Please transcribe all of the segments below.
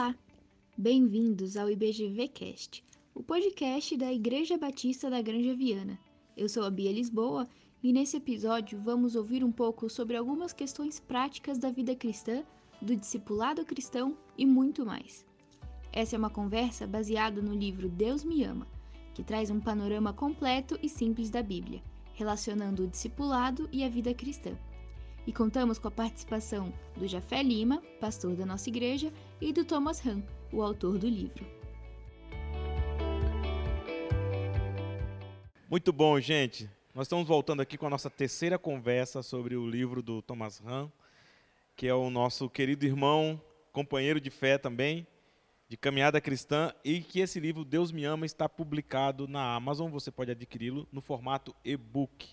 Olá! Bem-vindos ao IBGVcast, o podcast da Igreja Batista da Granja Viana. Eu sou a Bia Lisboa e nesse episódio vamos ouvir um pouco sobre algumas questões práticas da vida cristã, do discipulado cristão e muito mais. Essa é uma conversa baseada no livro Deus Me Ama, que traz um panorama completo e simples da Bíblia, relacionando o discipulado e a vida cristã. E contamos com a participação do Jafé Lima, pastor da nossa igreja, e do Thomas Hahn, o autor do livro. Muito bom, gente. Nós estamos voltando aqui com a nossa terceira conversa sobre o livro do Thomas Hahn, que é o nosso querido irmão, companheiro de fé também, de caminhada cristã, e que esse livro Deus me ama está publicado na Amazon, você pode adquiri-lo no formato e-book.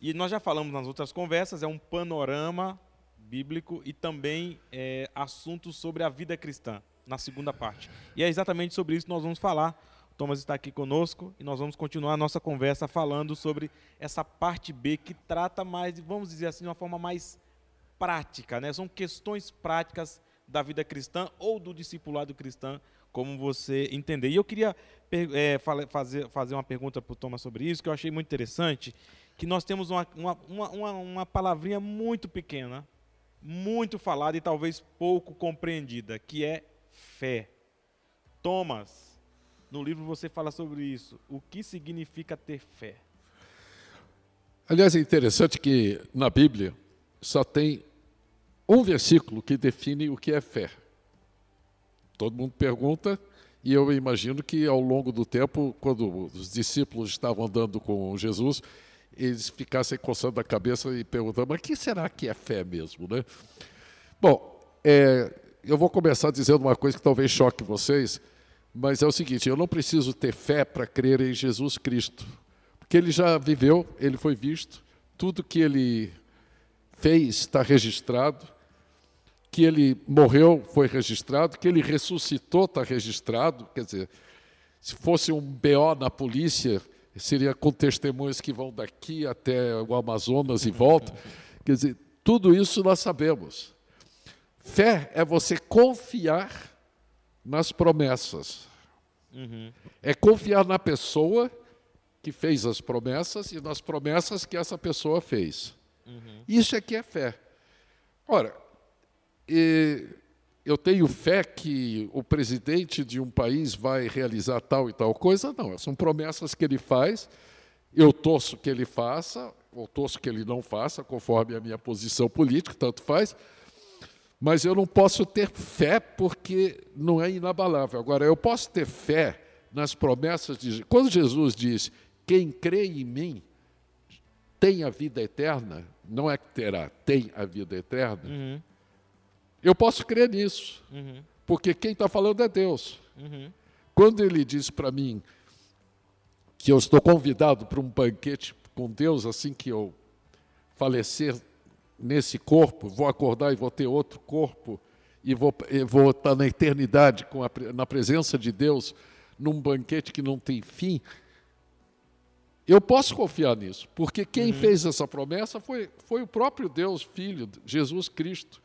E nós já falamos nas outras conversas, é um panorama bíblico e também é, assuntos sobre a vida cristã, na segunda parte. E é exatamente sobre isso que nós vamos falar. O Thomas está aqui conosco e nós vamos continuar a nossa conversa falando sobre essa parte B que trata mais, vamos dizer assim, de uma forma mais prática, né? São questões práticas da vida cristã ou do discipulado cristão, como você entender. E eu queria é, fazer, fazer uma pergunta para o Thomas sobre isso, que eu achei muito interessante, que nós temos uma, uma, uma, uma palavrinha muito pequena, muito falada e talvez pouco compreendida, que é fé. Thomas, no livro você fala sobre isso. O que significa ter fé? Aliás, é interessante que na Bíblia só tem um versículo que define o que é fé. Todo mundo pergunta, e eu imagino que ao longo do tempo, quando os discípulos estavam andando com Jesus, eles ficassem coçando a cabeça e perguntando: mas o que será que é fé mesmo? Né? Bom, é, eu vou começar dizendo uma coisa que talvez choque vocês, mas é o seguinte: eu não preciso ter fé para crer em Jesus Cristo, porque ele já viveu, ele foi visto, tudo que ele fez está registrado que ele morreu foi registrado, que ele ressuscitou está registrado. Quer dizer, se fosse um BO na polícia, seria com testemunhas que vão daqui até o Amazonas e voltam. Quer dizer, tudo isso nós sabemos. Fé é você confiar nas promessas. Uhum. É confiar na pessoa que fez as promessas e nas promessas que essa pessoa fez. Uhum. Isso é que é fé. Ora, e eu tenho fé que o presidente de um país vai realizar tal e tal coisa. Não, são promessas que ele faz. Eu torço que ele faça, ou torço que ele não faça, conforme a minha posição política, tanto faz. Mas eu não posso ter fé porque não é inabalável. Agora, eu posso ter fé nas promessas de. Quando Jesus diz: Quem crê em mim tem a vida eterna, não é que terá, tem a vida eterna. Uhum. Eu posso crer nisso, uhum. porque quem está falando é Deus. Uhum. Quando ele diz para mim que eu estou convidado para um banquete com Deus assim que eu falecer nesse corpo, vou acordar e vou ter outro corpo e vou, vou estar na eternidade com a, na presença de Deus num banquete que não tem fim. Eu posso confiar nisso, porque quem uhum. fez essa promessa foi, foi o próprio Deus, Filho, Jesus Cristo.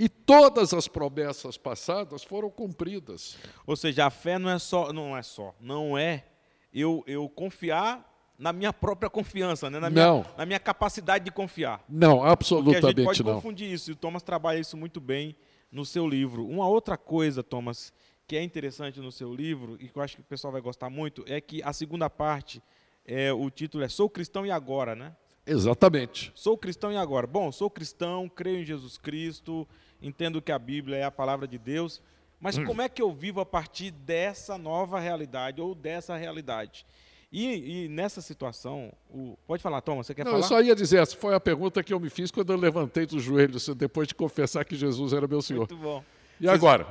E todas as promessas passadas foram cumpridas. Ou seja, a fé não é só, não é só, não é eu, eu confiar na minha própria confiança, né? na, minha, não. na minha capacidade de confiar. Não, absolutamente não. a gente pode não. confundir isso, e o Thomas trabalha isso muito bem no seu livro. Uma outra coisa, Thomas, que é interessante no seu livro, e que eu acho que o pessoal vai gostar muito, é que a segunda parte, é, o título é Sou Cristão e Agora, né? Exatamente. Sou cristão e agora? Bom, sou cristão, creio em Jesus Cristo, entendo que a Bíblia é a palavra de Deus, mas hum. como é que eu vivo a partir dessa nova realidade ou dessa realidade? E, e nessa situação, o... pode falar, Thomas, você quer Não, falar? Eu só ia dizer, essa foi a pergunta que eu me fiz quando eu levantei dos joelhos, depois de confessar que Jesus era meu Senhor. Muito bom. E vocês, agora?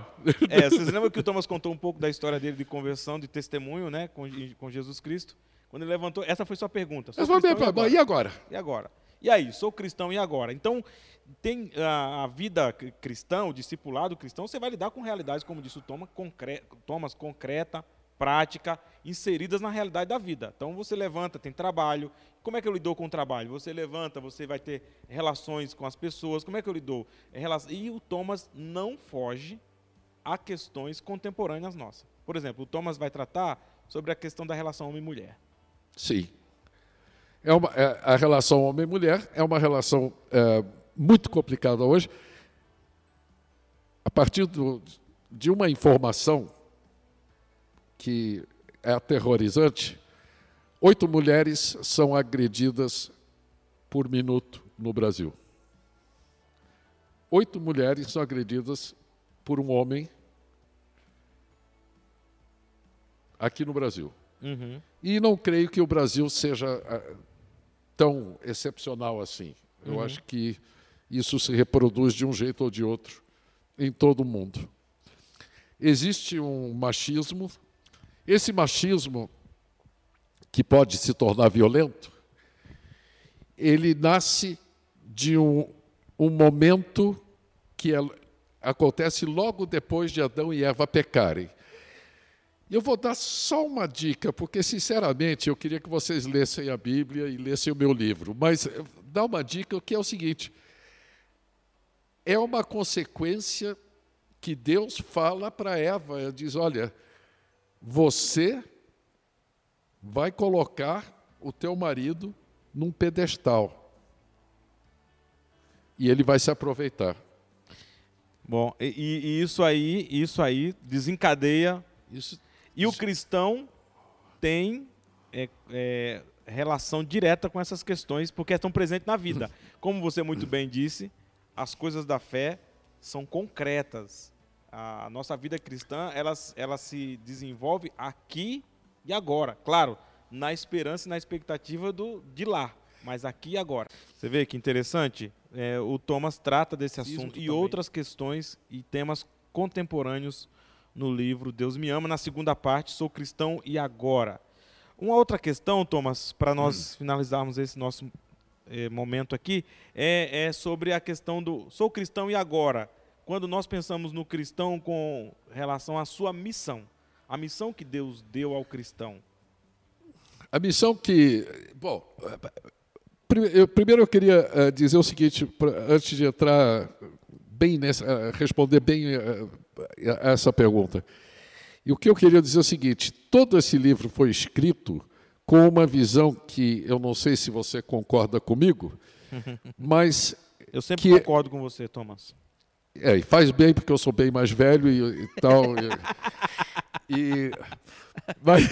É, vocês lembram que o Thomas contou um pouco da história dele de conversão, de testemunho, né, com, com Jesus Cristo? Quando ele levantou, essa foi sua pergunta. Sou cristão, e, agora? e agora? E aí, sou cristão e agora? Então, tem a, a, vida cristã, o discipulado cristão, você vai lidar com realidades, como disse o Thomas, concre Thomas, concreta, prática, inseridas na realidade da vida. Então você levanta, tem trabalho. Como é que eu lido com o trabalho? Você levanta, você vai ter relações com as pessoas. Como é que eu lido? É e o Thomas não foge a questões contemporâneas nossas. Por exemplo, o Thomas vai tratar sobre a questão da relação homem-mulher. Sim. É uma, é, a relação homem-mulher é uma relação é, muito complicada hoje. A partir do, de uma informação que é aterrorizante, oito mulheres são agredidas por minuto no Brasil. Oito mulheres são agredidas por um homem aqui no Brasil. Uhum. E não creio que o Brasil seja ah, tão excepcional assim. Eu Uhum. acho que isso se reproduz de um jeito ou de outro em todo o mundo. Existe um machismo. Esse machismo, que pode se tornar violento, ele nasce de um, um momento que é- acontece logo depois de Adão e Eva pecarem. E Eu vou dar só uma dica, porque, sinceramente, eu queria que vocês lessem a Bíblia e lessem o meu livro. Mas eh, dá uma dica que é o seguinte: é uma consequência que Deus fala para Eva. Ele diz: olha, você vai colocar o teu marido num pedestal. E ele vai se aproveitar. Bom, e, e- e isso aí, isso aí desencadeia. Isso E o cristão tem é, é, relação direta com essas questões, porque estão presentes na vida. Como você muito bem disse, as coisas da fé são concretas. A nossa vida cristã, ela, ela se desenvolve aqui e agora. Claro, na esperança e na expectativa do, de lá, mas aqui e agora. Você vê que interessante? É, o Thomas trata desse assunto e também. outras questões e temas contemporâneos no livro Deus me ama, na segunda parte, Sou Cristão e Agora. Uma outra questão, Thomas, para nós finalizarmos esse nosso eh, momento aqui, é, é sobre a questão do Sou Cristão e Agora. Quando nós pensamos no cristão com relação à sua missão, a missão que Deus deu ao cristão. A missão que. Bom, eu- primeiro eu queria eh, dizer o seguinte, pra- antes de entrar bem nessa. eh, responder bem eh, a essa pergunta. E o que eu queria dizer é o seguinte: todo esse livro foi escrito com uma visão que eu não sei se você concorda comigo, mas Eu sempre Que- concordo com você, Thomas. é, e faz bem porque eu sou bem mais velho e, e tal. E, e- mas-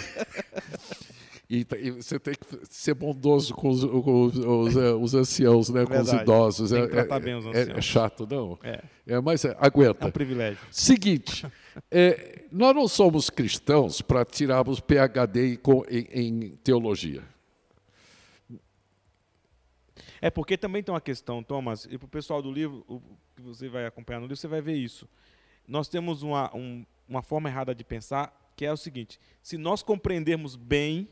e, e você tem que ser bondoso com os, com os- os, eh, os anciãos, né, com os idosos. Tem É, que tratar é- bem os é- anciãos. é chato, não? É, É, mas é, é aguenta. um privilégio. Seguinte, é, nós não somos cristãos para tirarmos PhD em- em teologia. É porque também tem uma questão, Thomas, e para o pessoal do livro, o que você vai acompanhar no livro, você vai ver isso. Nós temos uma, um- uma forma errada de pensar, que é o seguinte: se nós compreendermos bem,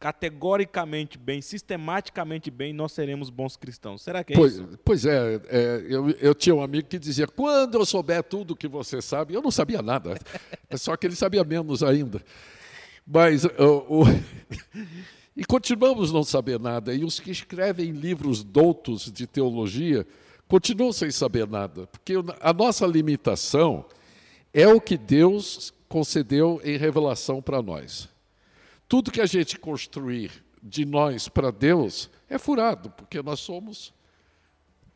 categoricamente bem, sistematicamente bem, nós seremos bons cristãos. Será que é Pois, isso? pois é, é, eu, eu tinha um amigo que dizia: quando eu souber tudo que você sabe, eu não sabia nada, só que ele sabia menos ainda. Mas o- o- e continuamos não saber nada. E os que escrevem livros doutos de teologia continuam sem saber nada, porque a nossa limitação é o que Deus concedeu em revelação para nós. Tudo que a gente construir de nós para Deus é furado, porque nós somos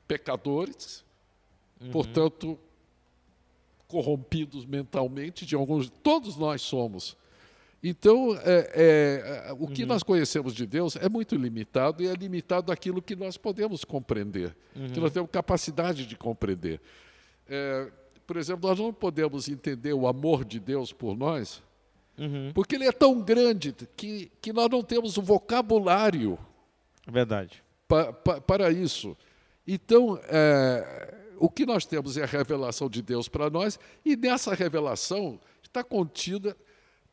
pecadores, portanto, corrompidos mentalmente de alguns. Todos nós somos. Então, é, é, o que nós conhecemos de Deus é muito limitado e é limitado àquilo que nós podemos compreender, que nós temos capacidade de compreender. É, por exemplo, nós não podemos entender o amor de Deus por nós, Uhum, porque ele é tão grande que, que nós não temos o vocabulário verdade. pa, pa, para isso. Então, é, o que nós temos é a revelação de Deus para nós, e nessa revelação está contida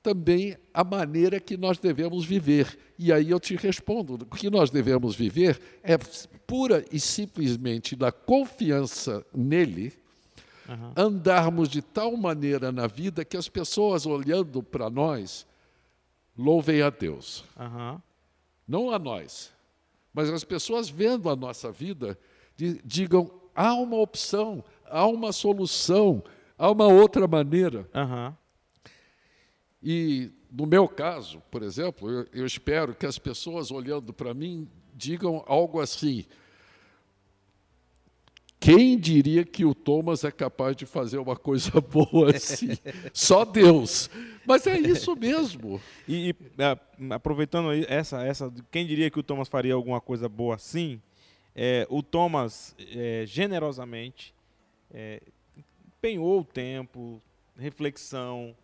também a maneira que nós devemos viver. E aí eu te respondo: o que nós devemos viver é pura e simplesmente na confiança nele, Aham. andarmos de tal maneira na vida que as pessoas olhando para nós louvem a Deus Aham. não a nós, mas as pessoas vendo a nossa vida di- digam: há uma opção, há uma solução, Há uma outra maneira. Aham. E no meu caso, por exemplo, eu, eu espero que as pessoas olhando para mim digam algo assim: quem diria que o Thomas é capaz de fazer uma coisa boa assim? Só Deus. Mas é isso mesmo. E, e, a- aproveitando essa, essa, quem diria que o Thomas faria alguma coisa boa assim? É, o Thomas é, generosamente é, empenhou o tempo, reflexão,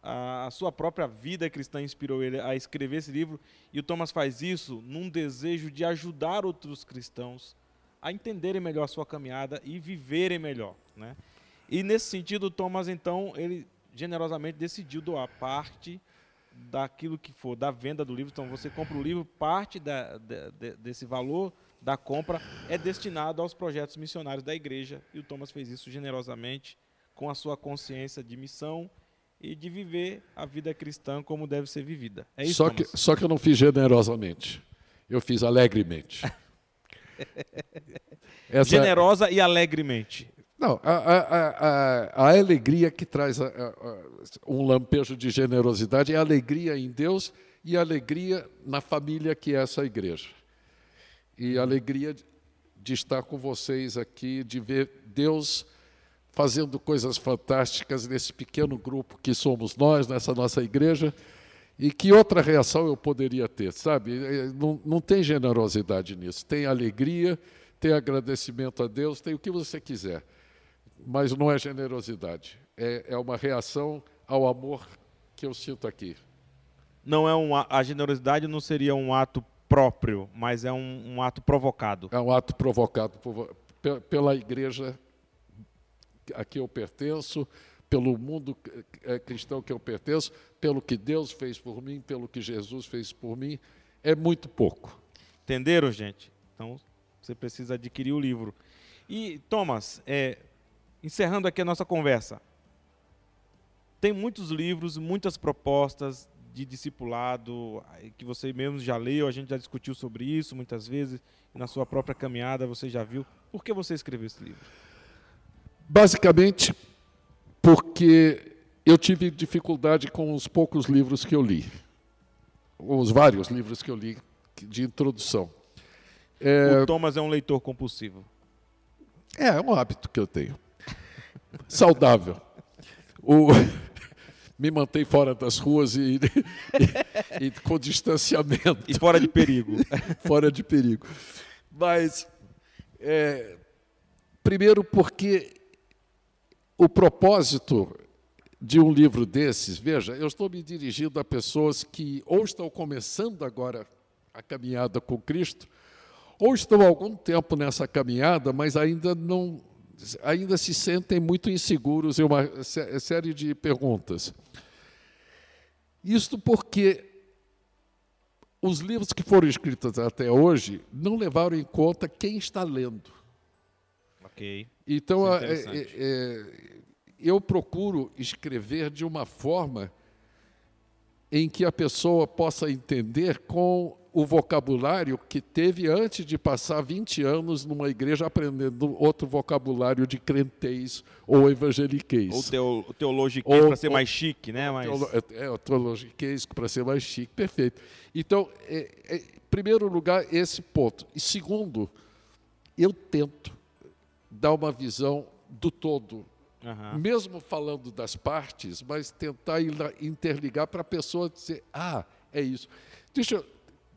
a, a sua própria vida cristã inspirou ele a escrever esse livro. E o Thomas faz isso num desejo de ajudar outros cristãos a entenderem melhor a sua caminhada e viverem melhor, né? E nesse sentido, o Thomas então ele generosamente decidiu doar parte daquilo que for da venda do livro. Então você compra o livro, parte da- de- desse valor da compra é destinado aos projetos missionários da igreja. E o Thomas fez isso generosamente, com a sua consciência de missão e de viver a vida cristã como deve ser vivida. É isso, só, que, só que eu não fiz generosamente. Eu fiz alegremente. Essa- Generosa e alegremente. Não, a, a- a- a- alegria que traz um lampejo de generosidade é a alegria em Deus e a alegria na família que é essa igreja. E a alegria de estar com vocês aqui, de ver Deus fazendo coisas fantásticas nesse pequeno grupo que somos nós, nessa nossa igreja. E que outra reação eu poderia ter, sabe? Eh, Não, não tem generosidade nisso. Tem alegria, tem agradecimento a Deus, tem o que você quiser. Mas não é generosidade. É, é uma reação ao amor que eu sinto aqui. Não é um, a generosidade não seria um ato próprio, mas é um, um ato provocado. É um ato provocado por- pe- pela igreja a que eu pertenço, pelo mundo eh, cristão que eu pertenço, pelo que Deus fez por mim, pelo que Jesus fez por mim. É muito pouco. Entenderam, gente? Então, você precisa adquirir o livro. E, Thomas, é, encerrando aqui a nossa conversa, tem muitos livros, muitas propostas de discipulado que você mesmo já leu, a gente já discutiu sobre isso muitas vezes, na sua própria caminhada você já viu. Por que você escreveu esse livro? Basicamente, porque eu tive dificuldade com os poucos livros que eu li, os vários livros que eu li de introdução. O Thomas é um leitor compulsivo. É, é um hábito que eu tenho. Saudável. O- me mantém fora das ruas e, e- e com distanciamento, E fora de perigo. fora de perigo. Mas, é, primeiro, porque o propósito de um livro desses, veja, eu estou me dirigindo a pessoas que ou estão começando agora a caminhada com Cristo, ou estão há algum tempo nessa caminhada, mas ainda não, ainda se sentem muito inseguros em uma sé- série de perguntas. Isto porque os livros que foram escritos até hoje não levaram em conta quem está lendo. Ok. Então, é é- é- eu procuro escrever de uma forma em que a pessoa possa entender com o vocabulário que teve antes de passar 20 anos numa igreja aprendendo outro vocabulário de crentez ou evangeliquez. Ou teo, teologiquez para ser ou- mais chique, né? Mas, Teolo- É, é, teologiquez, para ser mais chique, perfeito. Então, é, é, em primeiro lugar, esse ponto. E segundo, eu tento dar uma visão do todo, Aham. mesmo falando das partes, mas tentar interligar para a pessoa dizer, ah, é isso. Deixa eu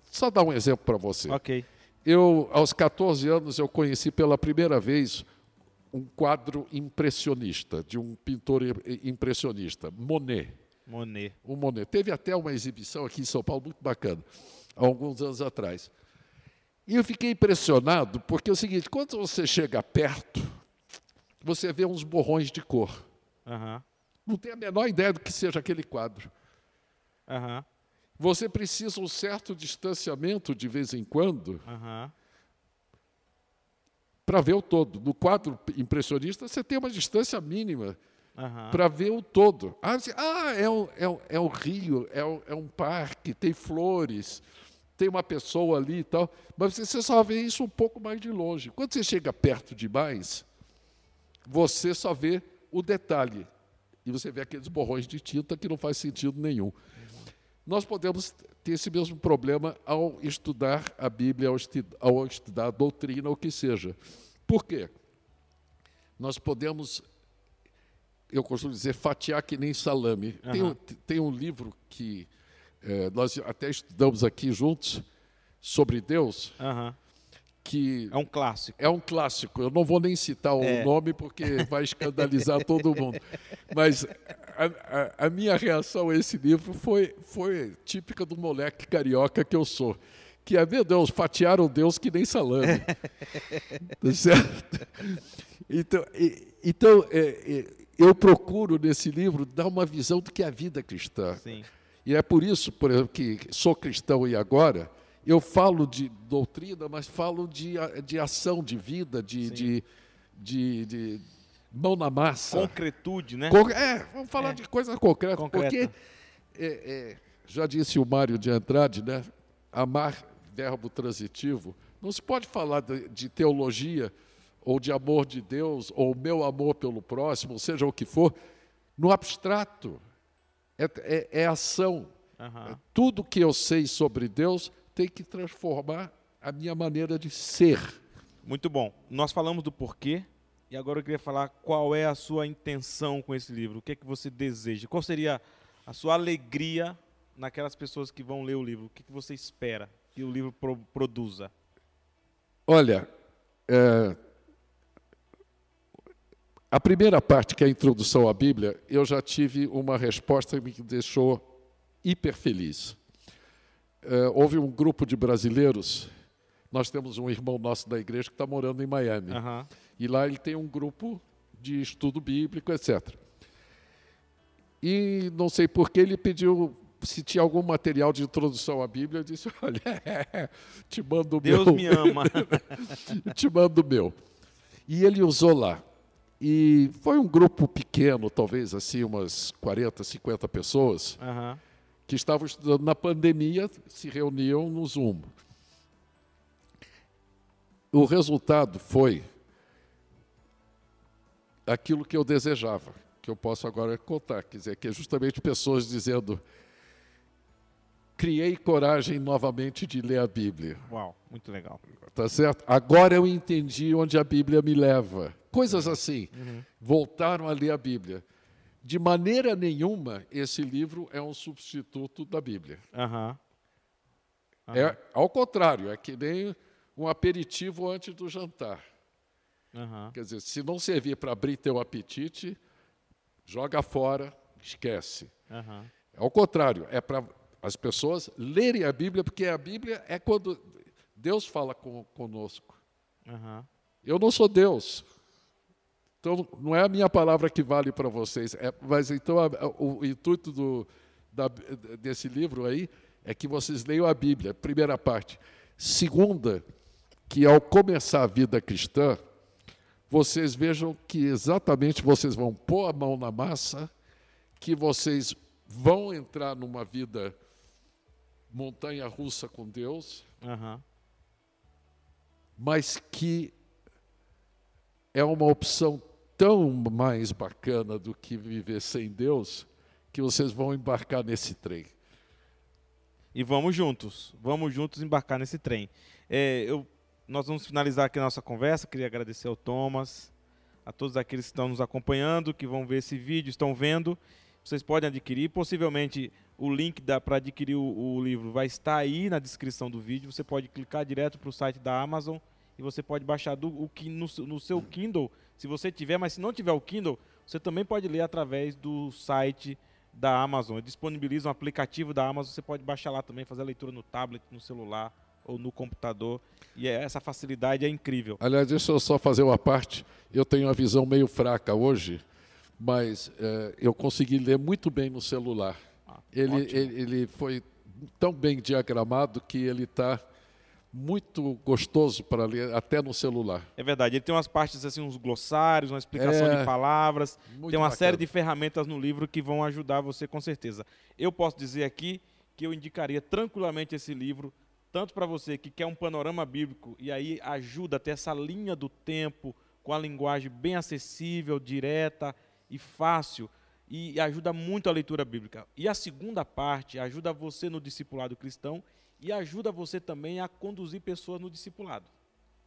só dar um exemplo para você. Ok. Eu, aos 14 anos, eu conheci pela primeira vez um quadro impressionista, de um pintor impressionista, Monet. Monet. O Monet. Teve até uma exibição aqui em São Paulo muito bacana, há alguns anos atrás. E eu fiquei impressionado, porque é o seguinte, quando você chega perto, você vê uns borrões de cor. Aham. Não tem a menor ideia do que seja aquele quadro. Aham. Você precisa um certo distanciamento de vez em quando Aham. para ver o todo. No quadro impressionista, você tem uma distância mínima para ver o todo. Ah, ah, é, um, é, um, é um rio, é um, é um parque, tem flores, tem uma pessoa ali e tal, mas você só vê isso um pouco mais de longe. Quando você chega perto demais, você só vê o detalhe. E você vê aqueles borrões de tinta que não faz sentido nenhum. Nós podemos ter esse mesmo problema ao estudar a Bíblia, ao, ao estudar a doutrina, ou o que seja. Por quê? Nós podemos, eu costumo dizer, fatiar que nem salame. Uhum. Tem, tem um livro que é, nós até estudamos aqui juntos sobre Deus. Uhum que é um clássico. É um clássico. Eu não vou nem citar o é. nome porque vai escandalizar todo mundo. Mas a, a, a, minha reação a esse livro foi, foi típica do moleque carioca que eu sou. Que é, meu Deus, fatiaram Deus que nem salame. tá certo? Então, e, então é, é, eu procuro nesse livro dar uma visão do que é a vida cristã. Sim. E é por isso, por exemplo, que sou cristão e agora eu falo de doutrina, mas falo de, de ação, de vida, de, de, de, de, mão na massa. Concretude, né? Con é, vamos falar é. de coisa concreta. Concreta. Porque, é, é, já disse o Mário de Andrade, né? amar, verbo transitivo, não se pode falar de, de teologia ou de amor de Deus, ou meu amor pelo próximo, seja o que for, no abstrato. É, é, é ação. Uhum. Tudo que eu sei sobre Deus tem que transformar a minha maneira de ser. Muito bom. Nós falamos do porquê e agora eu queria falar qual é a sua intenção com esse livro. O que é que você deseja? Qual seria a sua alegria naquelas pessoas que vão ler o livro? O que, é que você espera que o livro pro produza? Olha, é, a primeira parte, que é a introdução à Bíblia, eu já tive uma resposta que me deixou hiper feliz é, houve um grupo de brasileiros. Nós temos um irmão nosso da igreja que está morando em Miami. Uhum. E lá ele tem um grupo de estudo bíblico, etc. E não sei por que ele pediu se tinha algum material de introdução à Bíblia. Eu disse: Olha, te mando o meu. Deus me ama. te mando o meu. E ele usou lá. E foi um grupo pequeno, talvez assim, umas 40, 50 pessoas. Uhum que estavam estudando na pandemia se reuniam no Zoom. O resultado foi aquilo que eu desejava, que eu posso agora contar, quer dizer, que é justamente pessoas dizendo criei coragem novamente de ler a Bíblia. Uau, muito legal. Tá certo? Agora eu entendi onde a Bíblia me leva. Coisas assim. Uhum. Voltaram a ler a Bíblia. De maneira nenhuma, esse livro é um substituto da Bíblia. Uhum. Uhum. É ao contrário, é que nem um aperitivo antes do jantar. Uhum. Quer dizer, se não servir para abrir teu apetite, joga fora, esquece. Uhum. Ao contrário, é para as pessoas lerem a Bíblia, porque a Bíblia é quando Deus fala com, conosco. Uhum. Eu não sou Deus, então, não é a minha palavra que vale para vocês, é, mas então a, a, o intuito do, da, desse livro aí é que vocês leiam a Bíblia, primeira parte. Segunda, que ao começar a vida cristã, vocês vejam que exatamente vocês vão pôr a mão na massa, que vocês vão entrar numa vida montanha russa com Deus, uhum. mas que é uma opção tão mais bacana do que viver sem Deus, que vocês vão embarcar nesse trem. E vamos juntos, vamos juntos embarcar nesse trem. É, eu, nós vamos finalizar aqui a nossa conversa. Queria agradecer ao Thomas, a todos aqueles que estão nos acompanhando, que vão ver esse vídeo, estão vendo. Vocês podem adquirir. Possivelmente o link para adquirir o, o livro vai estar aí na descrição do vídeo. Você pode clicar direto para o site da Amazon e você pode baixar do, o, no, no seu Kindle se você tiver, mas se não tiver o Kindle, você também pode ler através do site da Amazon. Disponibiliza um aplicativo da Amazon, você pode baixar lá também, fazer a leitura no tablet, no celular ou no computador. E é, essa facilidade é incrível. Aliás, deixa eu só fazer uma parte. Eu tenho uma visão meio fraca hoje, mas é, eu consegui ler muito bem no celular. Ah, ele, ele, ele foi tão bem diagramado que ele está muito gostoso para ler, até no celular. É verdade, ele tem umas partes assim, uns glossários, uma explicação é, de palavras, tem uma bacana. série de ferramentas no livro que vão ajudar você com certeza. Eu posso dizer aqui que eu indicaria tranquilamente esse livro, tanto para você que quer um panorama bíblico e aí ajuda a ter essa linha do tempo com a linguagem bem acessível, direta e fácil e ajuda muito a leitura bíblica. E a segunda parte ajuda você no discipulado cristão e ajuda você também a conduzir pessoas no discipulado.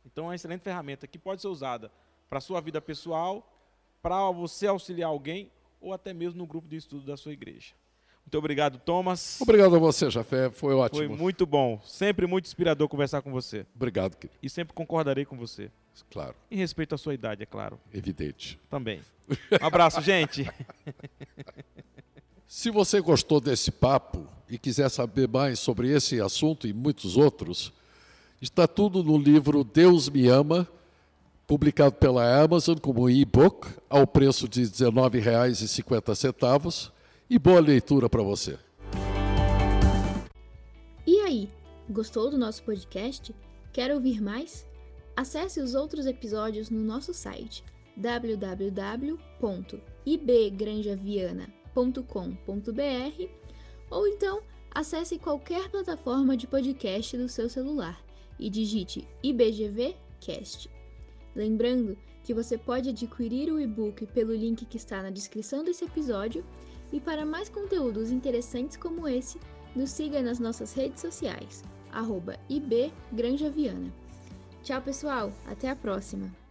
Então é uma excelente ferramenta que pode ser usada para a sua vida pessoal, para você auxiliar alguém ou até mesmo no grupo de estudo da sua igreja. Muito obrigado, Thomas. Obrigado a você, Jafé. Foi ótimo. Foi muito bom. Sempre muito inspirador conversar com você. Obrigado, querido. E sempre concordarei com você. Claro. Em respeito à sua idade, é claro. Evidente. Também. Um abraço, gente. Se você gostou desse papo e quiser saber mais sobre esse assunto e muitos outros, está tudo no livro Deus Me Ama, publicado pela Amazon como e-book, ao preço de R$ 19,50. E boa leitura para você. E aí, gostou do nosso podcast? Quer ouvir mais? Acesse os outros episódios no nosso site www.ibgranjaviana.com.br ou então acesse qualquer plataforma de podcast do seu celular e digite IBGV Cast. Lembrando que você pode adquirir o e-book pelo link que está na descrição desse episódio e para mais conteúdos interessantes como esse, nos siga nas nossas redes sociais, IBGranjaviana. Tchau, pessoal! Até a próxima!